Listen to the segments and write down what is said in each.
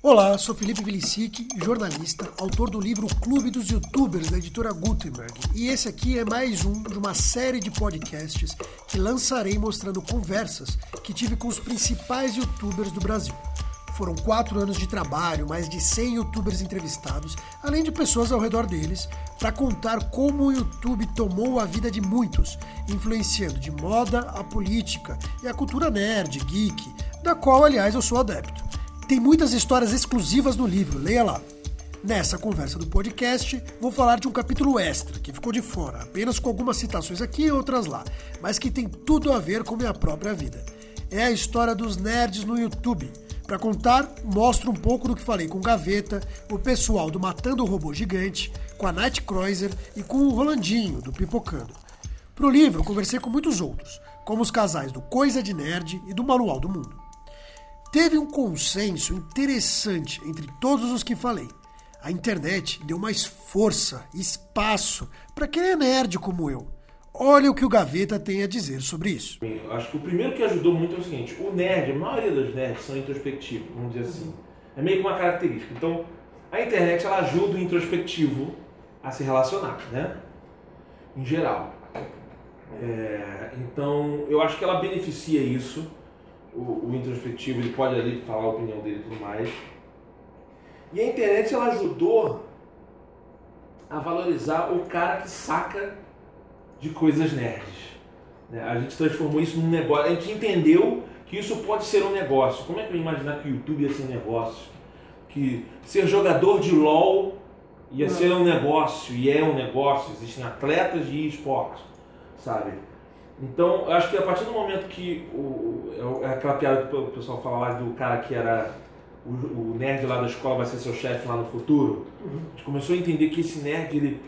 Olá, sou Felipe Vilicic, jornalista, autor do livro Clube dos Youtubers da editora Gutenberg. E esse aqui é mais um de uma série de podcasts que lançarei mostrando conversas que tive com os principais youtubers do Brasil. Foram quatro anos de trabalho, mais de 100 youtubers entrevistados, além de pessoas ao redor deles, para contar como o YouTube tomou a vida de muitos, influenciando de moda a política e a cultura nerd, geek, da qual, aliás, eu sou adepto. Tem muitas histórias exclusivas no livro, leia lá. Nessa conversa do podcast, vou falar de um capítulo extra que ficou de fora, apenas com algumas citações aqui e outras lá, mas que tem tudo a ver com minha própria vida. É a história dos nerds no YouTube. Para contar, mostro um pouco do que falei com Gaveta, o pessoal do Matando o Robô Gigante, com a Night Cruiser e com o Rolandinho, do Pipocando. Pro livro, conversei com muitos outros, como os casais do Coisa de Nerd e do Manual do Mundo. Teve um consenso interessante entre todos os que falei. A internet deu mais força espaço para quem é nerd como eu. Olha o que o Gaveta tem a dizer sobre isso. Acho que o primeiro que ajudou muito é o seguinte: o nerd, a maioria dos nerds são introspectivos, vamos dizer assim. É meio que uma característica. Então, a internet ela ajuda o introspectivo a se relacionar, né? Em geral. É, então, eu acho que ela beneficia isso o, o, introspectivo, ele pode ali falar a opinião dele e tudo mais. E a internet ela ajudou a valorizar o cara que saca de coisas nerds. Né? A gente transformou isso num negócio, a gente entendeu que isso pode ser um negócio. Como é que eu ia imaginar que o YouTube ia ser um negócio? Que ser jogador de LOL ia Não. ser um negócio, e é um negócio, existem atletas de esportes, sabe? Então, eu acho que a partir do momento que o, é, é aquela piada que o pessoal fala lá do cara que era o, o nerd lá da escola vai ser seu chefe lá no futuro, uhum. a gente começou a entender que esse nerd ele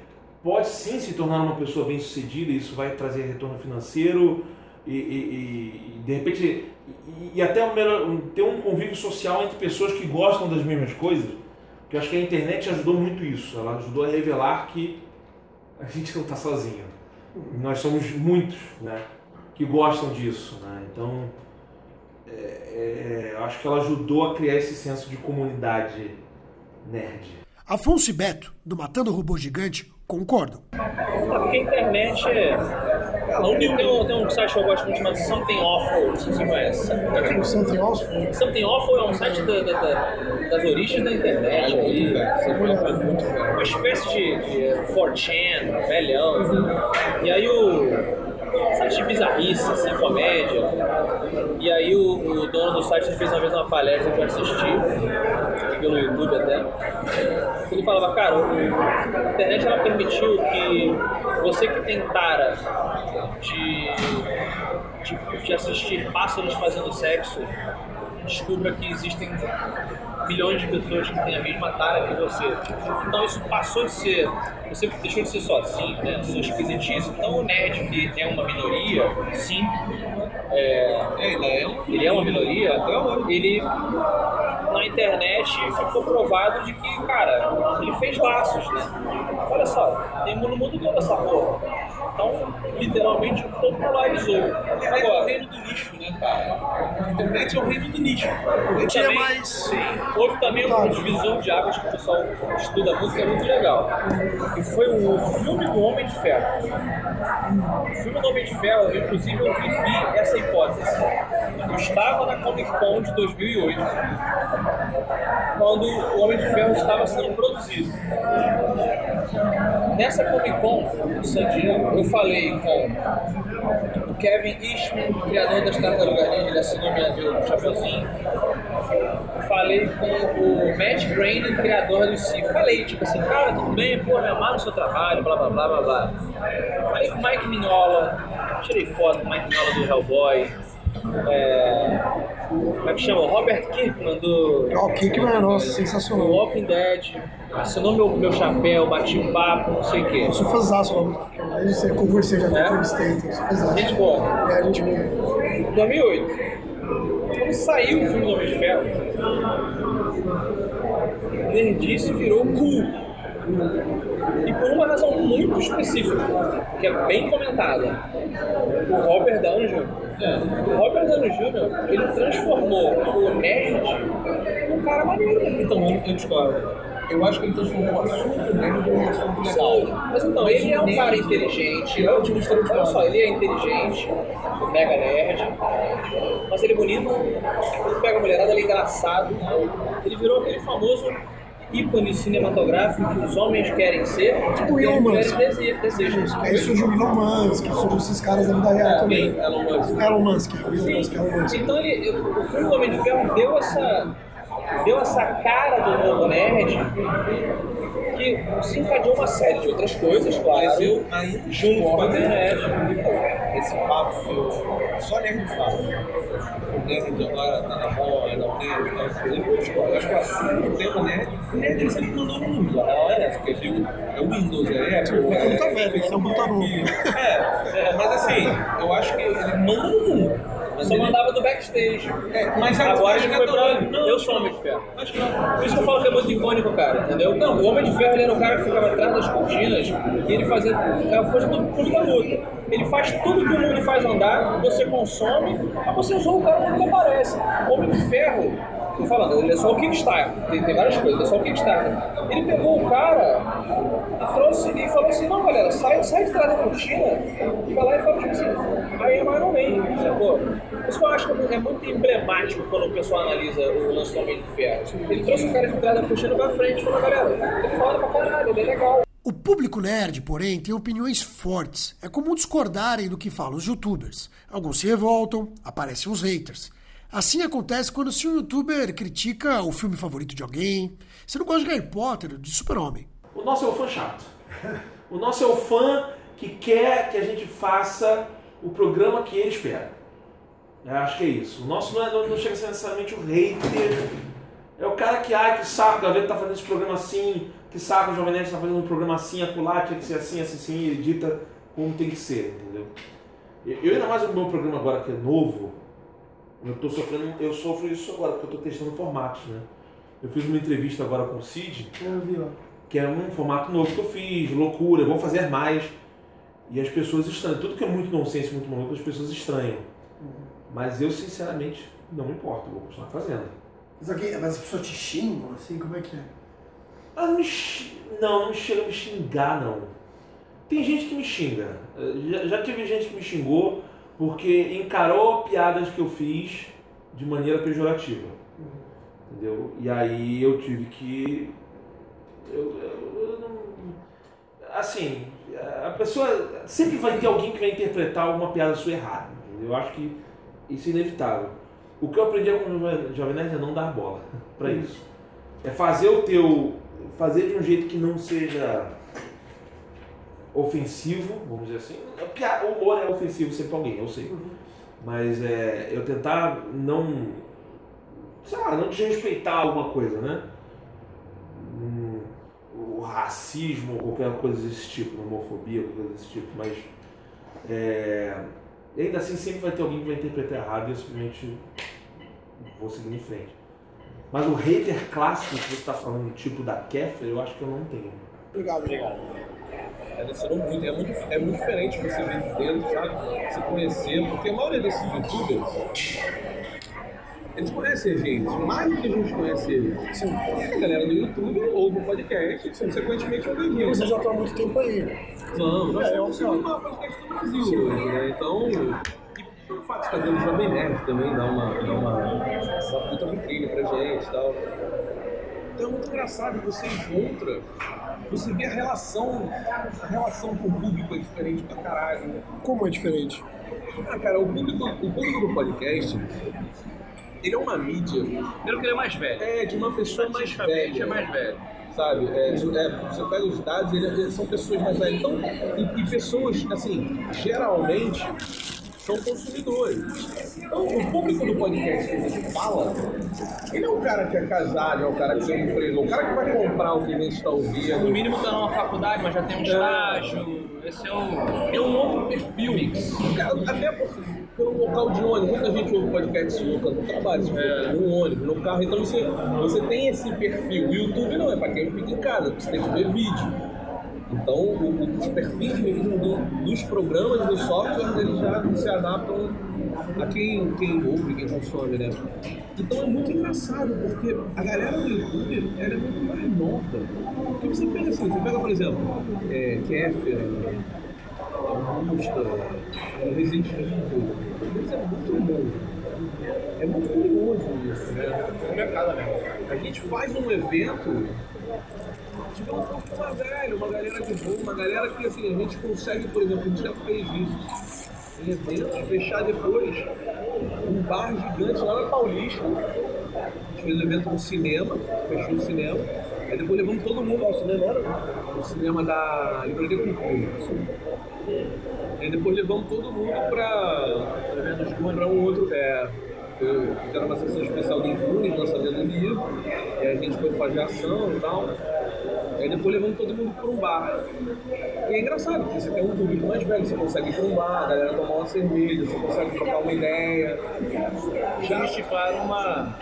pode sim se tornar uma pessoa bem sucedida, e isso vai trazer retorno financeiro e, e, e de repente e, e até um ter um convívio social entre pessoas que gostam das mesmas coisas. Porque eu acho que a internet ajudou muito isso, ela ajudou a revelar que a gente não está sozinho nós somos muitos né, que gostam disso. Né? Então, é, é, eu acho que ela ajudou a criar esse senso de comunidade nerd. Afonso e Beto, do Matando o Robô Gigante, concordam. Porque a internet é. Tem, tem, um, tem um site que eu gosto muito chamado Something Awful, se você conhece. O Something Awful? Something Awful é um site da, da, da, das origens da internet. É muito velho, muito velho. Uma espécie de, de 4chan, velhão. E aí o site de bizarrice, assim, comédia. E aí o, o, dono do site fez uma vez uma palestra que eu assisti, pelo YouTube até. Ele falava, cara, a internet ela permitiu que você que tem tara de, de, de assistir pássaros fazendo sexo, descubra que existem milhões de pessoas que têm a mesma tara que você. Então isso passou de ser, você deixou de ser sozinho, né? Sua esquisitice. Então o nerd que é uma minoria, sim, ele, é, ele é uma minoria, ele na internet ficou provado de que, cara, ele fez laços, né? Olha só, tem no mundo todo essa porra. Então, literalmente popularizou. É o reino do nicho, né, cara? A internet é o reino do nicho. Também, mais... sim, houve também uma divisão de águas que o pessoal estuda que é muito legal. E foi o filme do Homem de Ferro. O filme do Homem de Ferro, inclusive, eu vivi essa hipótese. Eu estava na Comic Con de 2008, quando o Homem de Ferro estava sendo produzido. Nessa Comic Con, em San Diego, eu falei com o Kevin Eastman, criador das Tartarugas Ninja, ele assinou minha do Chapeuzinho. Falei com o Matt Groening, criador do Cif. Falei, tipo assim, cara, tudo bem, pô, me amar no seu trabalho, blá blá blá blá blá. Falei com o Mike Mignola, tirei foto com o Mike Mignola do Hellboy. É, como é que chama? Robert Kirkman do. Oh, Kirkman, nossa, sensacional. Do Walking Dead. Assinou meu, meu chapéu, bati um papo, não sei o quê. Eu sou fãzaço, Robert. Eu conversei, já é? entrevistei, então sou fãzaço. Gente boa. É, gente boa. 2008. Quando saiu o filme do Homem de Ferro, Nerdice virou cool. E por uma razão muito específica, que é bem comentada. O Robert Downey Jr. O Robert Downey Jr. ele transformou o nerd num cara maneiro. Então, eu, eu discordo. Eu acho que ele transformou o assunto nerd em um assunto legal. Mas então, ele é um cara inteligente. Ele é um tipo de Olha só, ele é inteligente, mega nerd, mas ele é bonito, ele pega a mulherada, ele é engraçado. Ele virou aquele famoso ícone cinematográfico que os homens querem ser Tipo e Elon as mulheres desejam. Aí surgiu o Elon Musk, surgiu esses caras da vida real também. Elon Musk. Elon Musk, Elon Musk, Elon Musk. Então ele, o filme do Homem de Ferro deu essa, deu essa cara do novo nerd que se encadeou uma série de outras coisas, claro. Mas eu ainda junto com a internet. Esse papo só nerd fala. O nerd agora tá na moda, o nerd tá Eu discordo. Eu acho que o assunto, o tema nerd, o nerd ele sempre mandou no mundo. A real é essa, porque ele é o Windows, é Apple. É como tá velho, esse é um puta novo. É, mas assim, eu acho que ele manda no mundo. Mas Só ele- mandava do backstage. É, mas Agora acho ele foi é pra. não, Eu sou Homem de Ferro. Acho que não. Por isso que eu falo que é muito icônico, cara, entendeu? Não, o Homem de Ferro ele era o cara que ficava atrás das cortinas e ele fazia a coisa do clube da luta. Ele faz tudo que o mundo faz andar, você consome, mas você usou o cara quando ele aparece. O Homem de Ferro, tô falando, ele é só o Kickstarter, tem, tem várias coisas, ele é só o Kickstarter. Ele pegou o cara e trouxe e falou assim, não galera, sai, sai de trás da cortina e vai lá e fala tipo assim, I am Iron Man, sacou? Por isso que eu acho que é muito emblemático quando o pessoal analisa o lance do Homem de Ferro. Ele trouxe o cara de trás da cortina pra frente e falou, galera, ele é foda pra caralho, ele é legal. O público nerd, porém, tem opiniões fortes. É comum discordarem do que falam os youtubers. Alguns se revoltam, aparecem os haters. Assim acontece quando se um youtuber critica o filme favorito de alguém. Você não gosta de Harry Potter, de Super-Homem. O nosso é o fã chato. O nosso é o fã que quer que a gente faça o programa que ele espera. Eu acho que é isso. O nosso não, é, não, não chega a ser necessariamente o hater. É o cara que, ai, que saco, o Gaveta tá fazendo esse programa assim, que saco, o Jovem Nerd tá fazendo um programa assim, acolá, tinha que ser assim, assim, assim, e edita como tem que ser, entendeu? Eu, ainda mais o meu programa agora que é novo, eu tô sofrendo, eu sofro isso agora, porque eu tô testando formatos, né? Eu fiz uma entrevista agora com o Cid, que é um formato novo que eu fiz, loucura, vou fazer mais. E as pessoas estranham. Tudo que é muito nonsense, muito maluco, as pessoas estranham. Mas eu, sinceramente, não me importo, vou continuar fazendo. Mas, aqui, mas as pessoas te xingam, assim, como é que é? Ah, não, me xi- não, não chega a me xingar, não. Tem gente que me xinga. Eh, Já, já tive gente que me xingou porque encarou piadas que eu fiz de maneira pejorativa. Entendeu? E aí eu tive que. Eu, eu- eu não. Assim, a pessoa. Sempre vai ter alguém que vai interpretar alguma piada sua errada. Eu acho que isso é inevitável. O que eu aprendi com o Jovem- Jovem Nerd é não dar bola para isso. É fazer o teu. Fazer de um jeito que não seja ofensivo, vamos dizer assim. Pia- O humor é ofensivo sempre pra alguém, eu sei. Mas é, eu tentar não. Sei lá, não desrespeitar alguma coisa, né? Racismo, ou qualquer coisa desse tipo, homofobia, qualquer coisa desse tipo, mas. É, ainda assim sempre vai ter alguém que vai interpretar errado e eu simplesmente vou seguindo em frente. Mas o hater clássico que você está falando, tipo da Kéfera, eu acho que eu não tenho. Obrigado, obrigado. É, muito, é, muito, é muito diferente você ver de dentro, sabe? Se conhecer, porque a maioria desses youtubers, eles conhecem a gente, mais do que a gente conhece eles. Sim. A galera do YouTube ouve o podcast, consequentemente ouve a E gente. você já está há muito tempo aí? Não, nós É, somos é o maior podcast do Brasil hoje, né? Então, e o fato de dentro do Jovem Nerd também dá uma, dá uma, uma puta vitrine pra gente e tal. Então é muito engraçado, você encontra, você vê a relação, a relação com o público é diferente pra caralho. Como é diferente? Ah, cara, o público, o público do podcast, ele é uma mídia Primeiro que ele é mais velho. é de uma pessoa mais Estatisticamente velha é mais velho. sabe? É, é, você pega os dados, ele- são pessoas mais velhas. Então, e, e pessoas, assim, geralmente, são consumidores. Então, o público do podcast que a gente fala, ele é um cara que é casado, é um cara que tem um emprego, é um cara que vai comprar o que a gente está ouvindo. No mínimo tá numa faculdade, mas já tem um estágio. Esse é o. É um outro perfil. Até porque, pelo local de ônibus, muita gente ouve podcast no do trabalho, tipo, no ônibus, no carro, então você, você tem esse perfil. O YouTube não é para quem fica em casa, você tem que ver vídeo. Então, o, os perfis mesmo do, dos programas, dos softwares, eles já se adaptam a quem, quem ouve, quem consome, né? Então é muito engraçado, porque a galera do YouTube ela é muito mais nova. Porque você pega assim, você pega, por exemplo, é, Kéfera, Augusta, Resident Evil, é muito bom. É muito curioso isso, né? É mercado mesmo. A gente faz um evento Tive um pouco mais velho, uma galera de boa, uma galera que assim, a gente consegue, por exemplo, a gente já fez isso em eventos, fechar depois um bar gigante lá na Paulista. A gente fez um evento no cinema, fechou o cinema. Aí depois levamos todo mundo ao cinema, era? O cinema da Livraria Cultura. Aí depois levamos todo mundo para para um outro. É, uma sessão especial de Impunes, lançamento do livro, e a gente foi fazer ação e tal. Aí depois levando todo mundo para um bar. E é engraçado, porque você tem um público mais velho, você consegue ir para um bar, a galera tomar uma cerveja, você consegue trocar uma ideia. Já estiparam uma.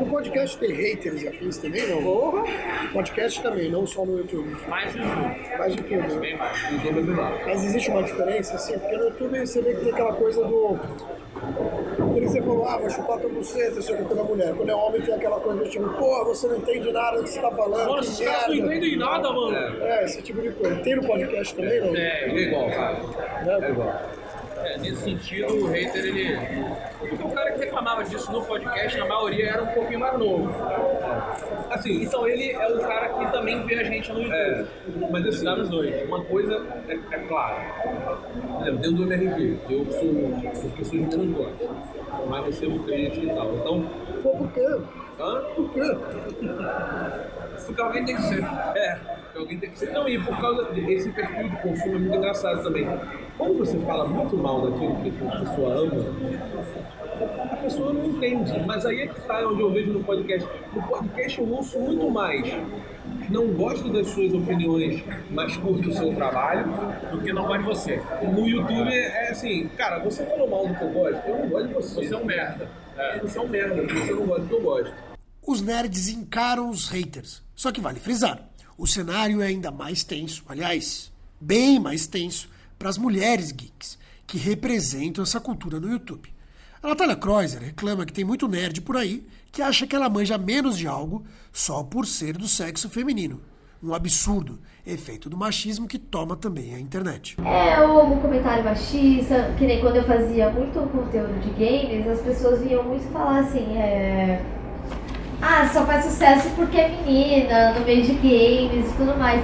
O podcast tem haters e afins também, não? Porra! Podcast também, não só no YouTube. Mais no YouTube. Mais no YouTube. Bem mais. YouTube é melhor. Mas existe uma diferença, assim, porque no YouTube você vê que tem aquela coisa do. Por você falou, ah, vai chupar tua buceta, sei o que pela mulher. Quando é homem tem aquela coisa tipo, pô, você não entende nada do que você tá falando. Mano, que esses caras não merda." entendem nada, mano. É, esse tipo de coisa. Tem no podcast também, não? É, É igual, cara. Né? É igual. É, nesse sentido, o hater, ele. Porque o cara que reclamava disso no podcast, na maioria, era um pouquinho mais novo. Assim, Então ele é o cara que também vê a gente no YouTube. É, mas assim, Dá nos dois. uma coisa é, é clara. Por exemplo, dentro do MRG, eu sou as pessoas menos gostam. Mas você é um cliente e tal. Então, Pô, por quê? hã? Por quê? Porque alguém tem que ser. É, porque alguém tem que ser. Não, e por causa desse perfil de consumo é muito engraçado também. Quando você fala muito mal daquilo que a pessoa ama, a pessoa não entende. Mas aí é que tá onde eu vejo no podcast. No podcast eu ouço muito mais. Não gosto das suas opiniões, mas curto o seu trabalho. Do que não vai de você. No YouTube é assim, cara, você falou mal do que eu gosto, eu não gosto de você. Você é um merda. É. Você é um merda, você não gosta do que eu gosto. Os nerds encaram os haters. Só que vale frisar, o cenário é ainda mais tenso, aliás, bem mais tenso para as mulheres geeks, que representam essa cultura no YouTube. A Natália Kreuzer reclama que tem muito nerd por aí que acha que ela manja menos de algo só por ser do sexo feminino. Um absurdo, efeito do machismo que toma também a internet. É, ou um comentário machista, que nem quando eu fazia muito conteúdo de games, as pessoas iam muito falar assim, é... Ah, só faz sucesso porque é menina, no meio de games e tudo mais.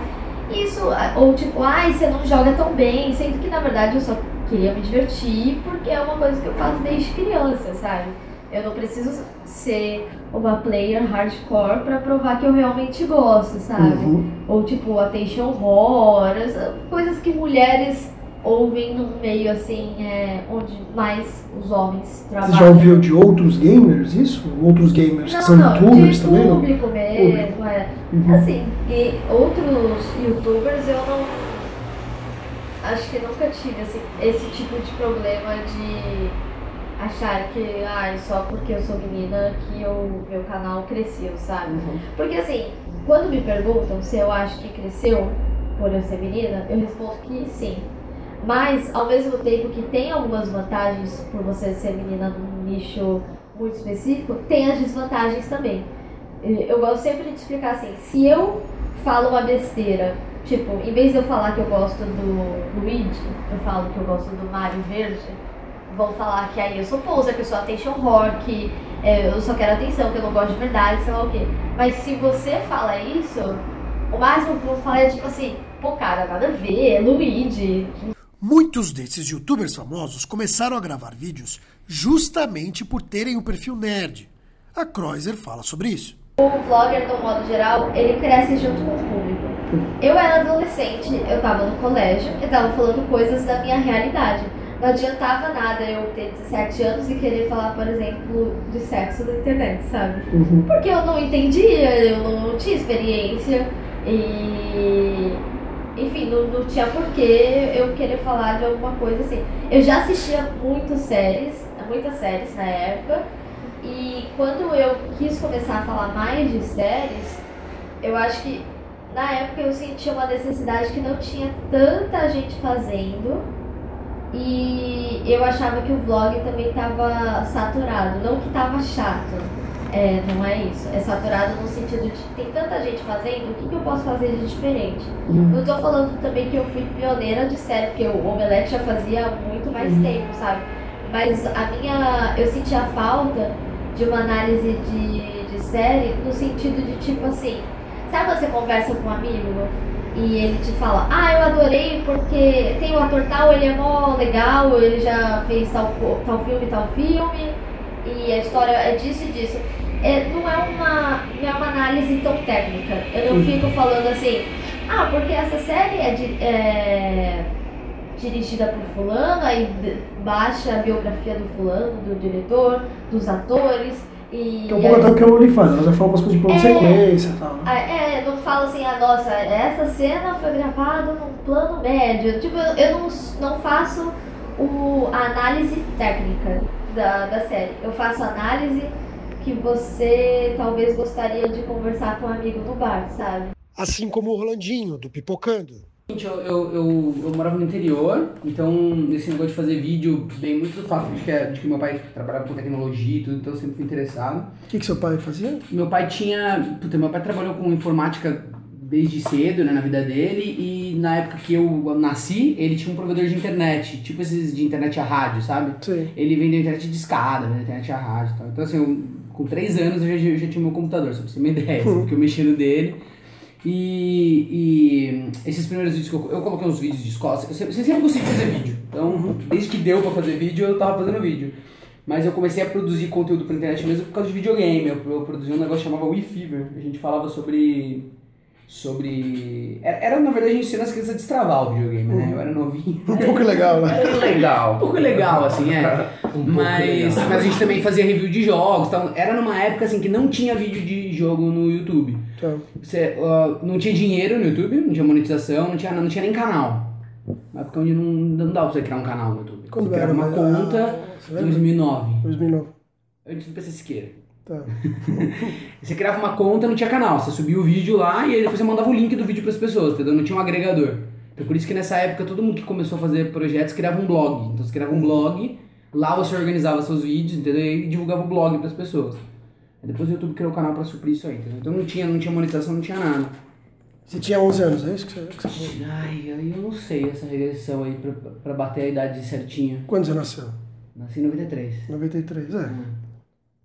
Isso, ou tipo, ai, você não joga tão bem, sendo que na verdade eu só queria me divertir porque é uma coisa que eu faço desde criança, sabe? Eu não preciso ser uma player hardcore pra provar que eu realmente gosto, sabe? Ou tipo, attention horror, coisas que mulheres ouvem num meio assim, é, onde mais os homens Você trabalham. já ouviu de outros gamers isso? Outros gamers que Não, são não, youtubers de também? Não? público mesmo, é. Uhum. Assim, e outros youtubers eu não. Acho que nunca tive assim, esse tipo de problema de achar que ah, só porque eu sou menina que o meu canal cresceu, sabe? Uhum. Porque assim, quando me perguntam se eu acho que cresceu por eu ser menina, eu respondo que sim. Mas, ao mesmo tempo que tem algumas vantagens por você ser menina num nicho muito específico, tem as desvantagens também. Eu gosto sempre de explicar assim, se eu falo uma besteira, tipo, em vez de eu falar que eu gosto do Luigi, eu falo que eu gosto do Mario Verde, vão falar que aí eu sou poser, que eu sou attention whore, que é, eu só quero atenção, que eu não gosto de verdade, sei lá o quê. Mas se você fala isso, o máximo que eu vou falar é tipo assim, pô cara, nada a ver, é Luigi. Muitos desses youtubers famosos começaram a gravar vídeos justamente por terem o perfil nerd. A Kreuzer fala sobre isso. O vlogger, no modo geral, ele cresce junto com o público. Eu era adolescente, eu tava no colégio, eu tava falando coisas da minha realidade. não adiantava nada eu ter 17 anos e querer falar, por exemplo, de sexo na internet, sabe? Uhum. Porque eu não entendia, eu não tinha experiência e. Enfim, não, não tinha porquê eu querer falar de alguma coisa assim. Eu já assistia muitas séries, muitas séries na época, e quando eu quis começar a falar mais de séries, eu acho que na época eu sentia uma necessidade que não tinha tanta gente fazendo e eu achava que o vlog também estava saturado, não que estava chato. É, não é isso. É saturado no sentido de tem tanta gente fazendo, o que, que eu posso fazer de diferente? Não tô falando também que eu fui pioneira de série, porque o Omelete já fazia muito mais tempo, sabe? Mas a minha. Eu sentia falta de uma análise de, de série no sentido de tipo assim. Sabe você conversa com um amigo e ele te fala, ah, eu adorei porque tem o ator tal, ele é mó legal, ele já fez tal, tal filme, tal filme, e a história é disso e disso. É, não, é uma, não é uma análise tão técnica. Eu não fico falando assim, ah, porque essa série é, di- é dirigida por fulano, aí baixa a biografia do fulano, do diretor, dos atores, e... Que é um pouco até o que o Oli faz, ela já fala umas coisas de plano de É. sequência e tal. ah, É, não falo assim, ah, nossa, essa cena foi gravada num plano médio. Tipo, eu, eu não, não faço o, a análise técnica da, da série. Eu faço análise que você talvez gostaria de conversar com um amigo no bar, sabe? Assim como o Rolandinho, do Pipocando. Gente, eu, eu, eu, eu morava no interior, então esse negócio de fazer vídeo vem muito do fato de que, de que meu pai trabalhava com tecnologia e tudo, então eu sempre fui interessado. O que, que seu pai fazia? Meu pai tinha. Puta, meu pai trabalhou com informática desde cedo, né, na vida dele, e na época que eu nasci, ele tinha um provedor de internet, tipo esses de internet a rádio, sabe? Sei. Ele vendeu internet de escada, vendeu internet a rádio e tal. Então, assim, eu, com três anos eu já, eu já tinha meu computador, só pra você ter uma ideia, porque eu mexia no dele. E, e esses primeiros vídeos que eu, eu coloquei uns vídeos de escola, eu sempre, eu sempre fazer vídeo. Então, desde que deu pra fazer vídeo, eu tava fazendo vídeo. Mas eu comecei a produzir conteúdo pra internet mesmo por causa de videogame. Eu, eu produzi um negócio que chamava Wii Fever. A gente falava sobre. Sobre. Era, era, na verdade, a gente ensina as crianças a destravar o videogame, né? Eu era novinho. Um pouco legal, né? Era legal. Um pouco legal, assim, é. mas, legal. mas a gente também fazia review de jogos. Então, era numa época assim que não tinha vídeo de jogo no YouTube. Tá. Você, ó, não tinha dinheiro no YouTube, não tinha monetização, não tinha, não tinha nem canal. Uma época onde não, não dava pra você criar um canal no YouTube. Quando você criava era? uma conta em lembra? 2009, 2009. antes do PC Siqueira. Tá. Você criava uma conta, não tinha canal. Você subia o vídeo lá e aí depois você mandava o link do vídeo pras pessoas, entendeu? Não tinha um agregador. Então por isso que nessa época todo mundo que começou a fazer projetos criava um blog. Então você criava um blog, lá você organizava seus vídeos, entendeu? E divulgava o blog pras pessoas. Aí depois o YouTube criou o canal pra suprir isso aí, entendeu? Então não tinha, não tinha monetização, não tinha nada. Você tinha 11 anos, é isso que você, que você falou? Ai, aí eu não sei essa regressão aí pra, pra bater a idade certinha. Quando você nasceu? Nasci em 93. 93, é.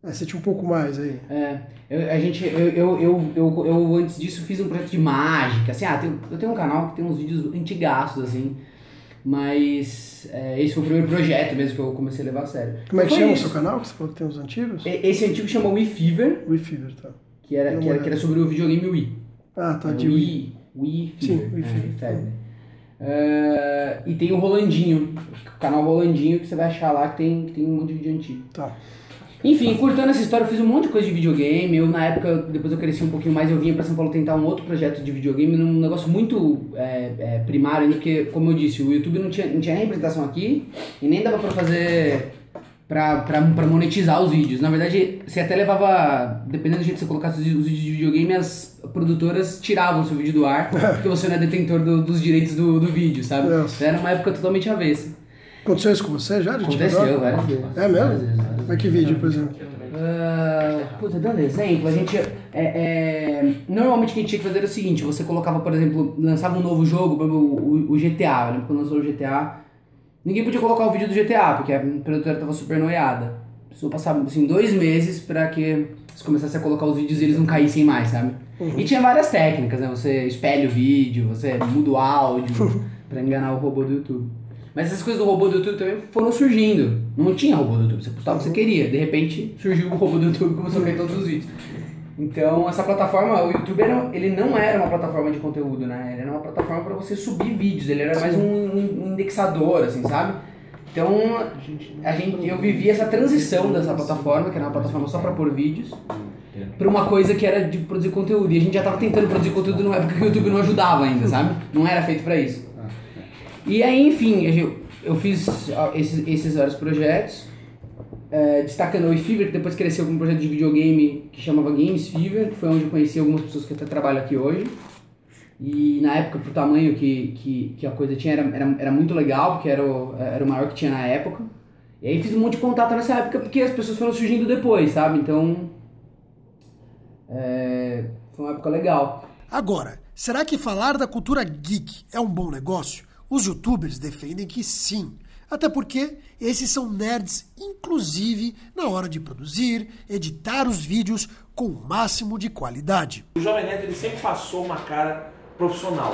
É, você tinha um pouco mais aí. É, eu, a gente, eu, eu, eu, eu, eu antes disso fiz um projeto de mágica, assim, ah, tem- eu tenho um canal que tem uns vídeos antigaços, assim, mas é, esse foi o primeiro projeto mesmo que eu comecei a levar a sério. Como é que Foi chama o isso. seu canal? Que você falou que tem uns antigos? Esse antigo chama Wii Fever, Wii Fever, tá. que era, que era, que era sobre o videogame Wii. Ah, tá, Era de Wii. Wii, Wii Sim, Fever. Wii é, Fever. Fever. É, e tem o Rolandinho, o canal Rolandinho que você vai achar lá que tem, que tem um monte de vídeo antigo. Tá. Enfim, curtando essa história, eu fiz um monte de coisa de videogame. Eu, na época, depois eu cresci um pouquinho mais, eu vinha pra São Paulo tentar um outro projeto de videogame, num negócio muito é, é, primário ainda, porque, como eu disse, o YouTube não tinha, não tinha nem representação aqui e nem dava pra fazer. Pra, pra, pra monetizar os vídeos. Na verdade, você até levava. Dependendo do jeito que você colocasse os os vídeos de videogame, as produtoras tiravam o seu vídeo do ar, porque você não é detentor do- dos direitos do, do vídeo, sabe? Nossa. Era uma época totalmente avessa. Aconteceu isso com você já? Aconteceu várias vezes. É mesmo? Várias vezes, várias Mas que vídeo, por exemplo? Ah, puta, dando exemplo, a gente. É, é, normalmente o que a gente tinha que fazer era o seguinte: você colocava, por exemplo, lançava um novo jogo, exemplo, o, o GTA. Eu lembro quando lançou o GTA, ninguém podia colocar o vídeo do GTA, porque a produtora tava super noiada. Precisou passar assim, dois meses pra que você começasse a colocar os vídeos e eles não caíssem mais, sabe? E tinha várias técnicas, né? Você espelha o vídeo, você muda o áudio pra enganar o robô do YouTube. Mas essas coisas do robô do YouTube também foram surgindo. Não tinha robô do YouTube, você postava o que você queria. De repente surgiu o robô do YouTube e começou a cair todos os vídeos. Então essa plataforma, o YouTube era, ele não era uma plataforma de conteúdo, né? Ele era uma plataforma para você subir vídeos, ele era mais um, um indexador, assim, sabe? Então, a gente, eu vivi essa transição dessa plataforma, que era uma plataforma só para pôr vídeos, para uma coisa que era de produzir conteúdo. E a gente já tava tentando produzir conteúdo numa época que o YouTube não ajudava ainda, sabe? Não era feito para isso. E aí, enfim, eu, eu fiz esses, esses vários projetos, é, destacando o eFever, que depois cresceu com um projeto de videogame que chamava Games Fever, que foi onde eu conheci algumas pessoas que até trabalham aqui hoje. E na época, pro tamanho que, que, que a coisa tinha, era, era, era muito legal, porque era o, era o maior que tinha na época. E aí fiz um monte de contato nessa época, porque as pessoas foram surgindo depois, sabe? Então, é, foi uma época legal. Agora, será que falar da cultura geek é um bom negócio? Os youtubers defendem que sim. Até porque esses são nerds, inclusive na hora de produzir, editar os vídeos com o máximo de qualidade. O Jovem Nerd ele sempre passou uma cara profissional.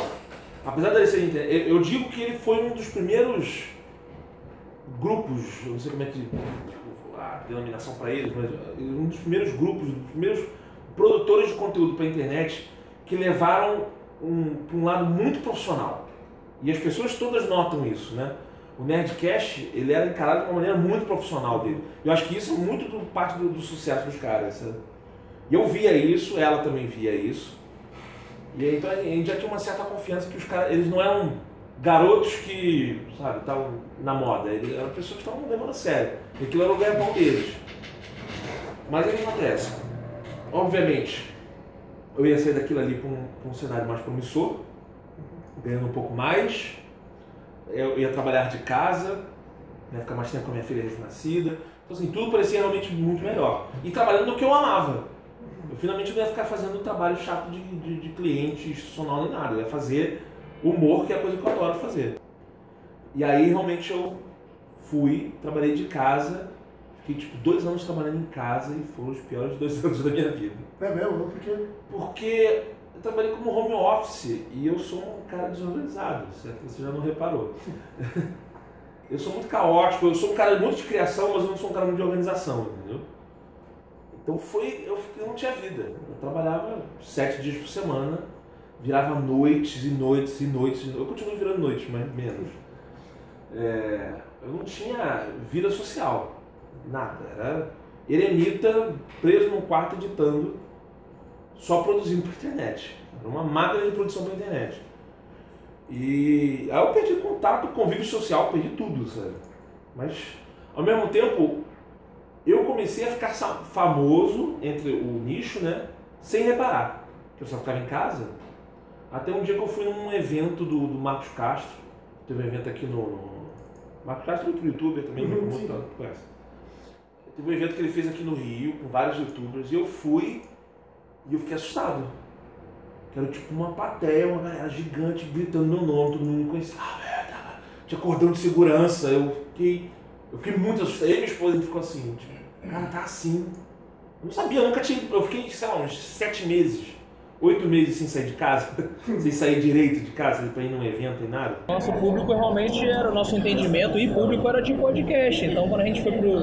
Apesar dele ser eu digo que ele foi um dos primeiros grupos, eu não sei como é que a denominação para eles, mas um dos primeiros grupos, dos primeiros produtores de conteúdo para a internet que levaram um, para um lado muito profissional. E as pessoas todas notam isso, né? O Nerdcast, ele era encarado de uma maneira muito profissional dele. Eu acho que isso é muito do, parte do, do sucesso dos caras, sabe? E eu via isso, ela também via isso. E aí, então a gente já tinha uma certa confiança que os caras, eles não eram garotos que, sabe, estavam na moda. Eles eram pessoas que estavam levando a sério. E aquilo era o ganha-pão deles. Mas o que acontece? Obviamente, eu ia sair daquilo ali para um, um cenário mais promissor, ganhando um pouco mais. Eu ia trabalhar de casa, ia ficar mais tempo com a minha filha recém-nascida. Então, assim, tudo parecia realmente muito melhor. E trabalhando no que eu amava. Eu finalmente não ia ficar fazendo trabalho chato de, de, de cliente institucional nem nada. Eu ia fazer humor, que é a coisa que eu adoro fazer. E aí realmente eu fui, trabalhei de casa, fiquei tipo dois anos trabalhando em casa e foram os piores dois anos da minha vida. É mesmo? Não? Porque Porque eu trabalhei como home office e eu sou um cara desorganizado, certo? Você já não reparou. eu sou muito caótico, eu sou um cara muito de criação, mas eu não sou um cara muito de organização, entendeu? Então foi, eu, eu não tinha vida. Eu trabalhava sete dias por semana, virava noites e noites e noites. e no- Eu continuo virando noites, mas menos. É, eu não tinha vida social, nada. Era eremita preso num quarto editando, só produzindo para internet. Era uma máquina de produção para internet. E aí eu perdi contato, convívio social, perdi tudo, sabe? Mas ao mesmo tempo eu comecei a ficar famoso entre o nicho, né? Sem reparar. Que eu só ficava em casa. Até um dia que eu fui num evento do, do Marcos Castro. Teve um evento aqui no. no- Marcos Castro é outro youtuber também, Uhum, muito tanto, conhece. Teve um evento que ele fez aqui no Rio, com vários youtubers, e eu fui e eu fiquei assustado. Era tipo uma plateia, uma galera gigante gritando meu nome, todo mundo me conhecia. Ah, tava- tinha cordão de segurança, eu fiquei. Eu fiquei muito assustado. Aí minha esposa ficou assim, tipo, cara, tá assim. Eu não sabia, eu nunca tinha. Eu fiquei, sei lá, uns sete meses, oito meses sem sair de casa, sem sair direito de casa, pra ir num evento e nada. Nosso público realmente era o nosso entendimento e público era de podcast. Então, quando a gente foi pro,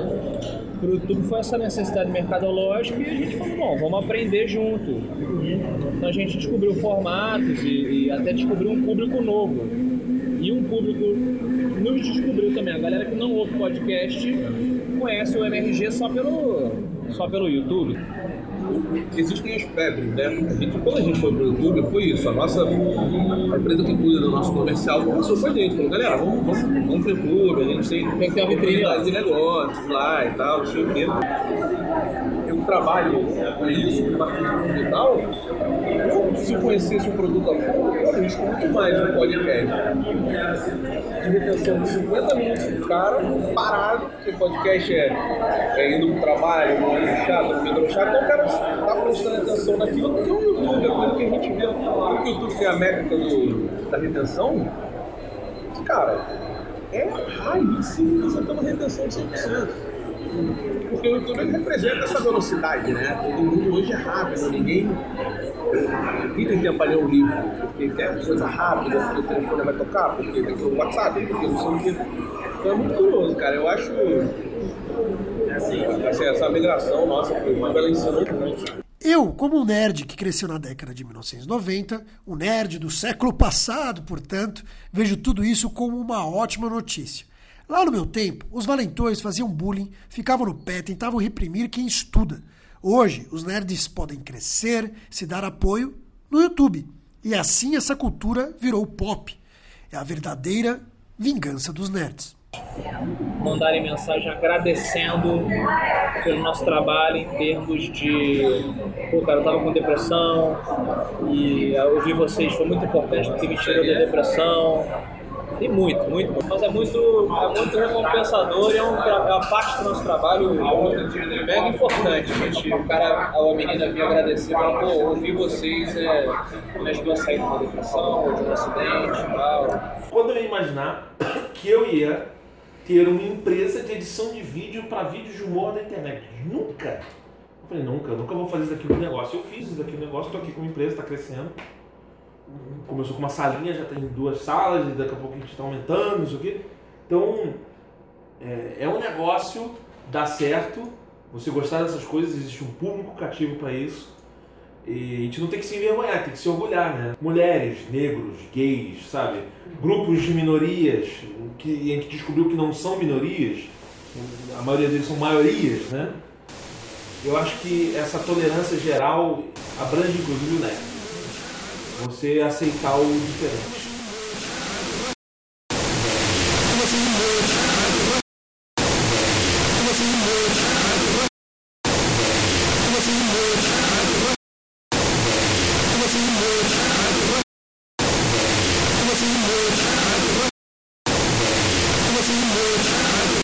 pro YouTube, foi essa necessidade mercadológica e a gente falou: bom, vamos aprender junto. Então, a gente descobriu formatos e, e até descobriu um público novo. E um público nos descobriu também. A galera que não ouve podcast conhece o MRG só pelo, só pelo YouTube. Existem as febres, né? A gente, quando a gente foi pro YouTube, foi isso. A nossa a empresa que cuida do nosso comercial começou foi dentro. Falou, galera, vamos, vamos, vamos pro YouTube, a gente tem, Tem que ter uma vitrine de negócios lá e tal, não sei o quê. Eu trabalho com isso, com marketing digital. Se eu conhecesse um produto a fundo, eu arrisco muito mais um podcast de retenção de 50 minutos cara parado, porque podcast é, é indo pro trabalho, no olho chato, no metrô chato, então o cara tá prestando atenção naquilo, porque o YouTube, aquilo que a gente vê, o YouTube tem a métrica do, da retenção, cara, é raríssimo você ter uma retenção de 100%. Porque o YouTube representa essa velocidade, né? Todo mundo hoje é rápido, ninguém ninguém tem tempo para ler um livro, porque quer coisa rápida, porque o telefone vai tocar, porque tem que o WhatsApp, porque não sei o quê. É muito curioso, cara. Eu acho assim, essa migração nossa pro YouTube, ela ensinou muito. Eu, como um nerd que cresceu na década de 1990, um nerd do século passado, portanto, vejo tudo isso como uma ótima notícia. Lá no meu tempo, os valentões faziam bullying, ficavam no pé, tentavam reprimir quem estuda. Hoje, os nerds podem crescer, se dar apoio no YouTube. E assim essa cultura virou pop. É a verdadeira vingança dos nerds. Mandarem mensagem agradecendo pelo nosso trabalho em termos de pô, cara, eu tava com depressão e ouvir vocês foi muito importante porque me tirou da depressão. E muito, muito. Mas é muito, é muito recompensador e é, um, é uma parte do nosso trabalho mega importante. Gente. O cara, a menina vir agradecer e falar, pô, ouvir vocês é, me ajudou a sair de uma depressão ou de um acidente e tal. Quando eu imaginar que eu ia ter uma empresa de edição de vídeo para vídeos de humor da internet? Nunca! Eu falei, nunca, nunca vou fazer isso aqui um negócio. Eu fiz isso aqui um negócio, estou aqui com uma empresa, está crescendo. Começou com uma salinha, já tem duas salas, e daqui a pouco a gente está aumentando, isso aqui. Então, é, é um negócio, dá certo, você gostar dessas coisas, existe um público cativo para isso. E a gente não tem que se envergonhar, tem que se orgulhar, né? Mulheres, negros, gays, sabe? Grupos de minorias, que a gente descobriu que não são minorias, a maioria deles são maiorias, né? Eu acho que essa tolerância geral abrange inclusive o nerd. Você aceitar o diferente.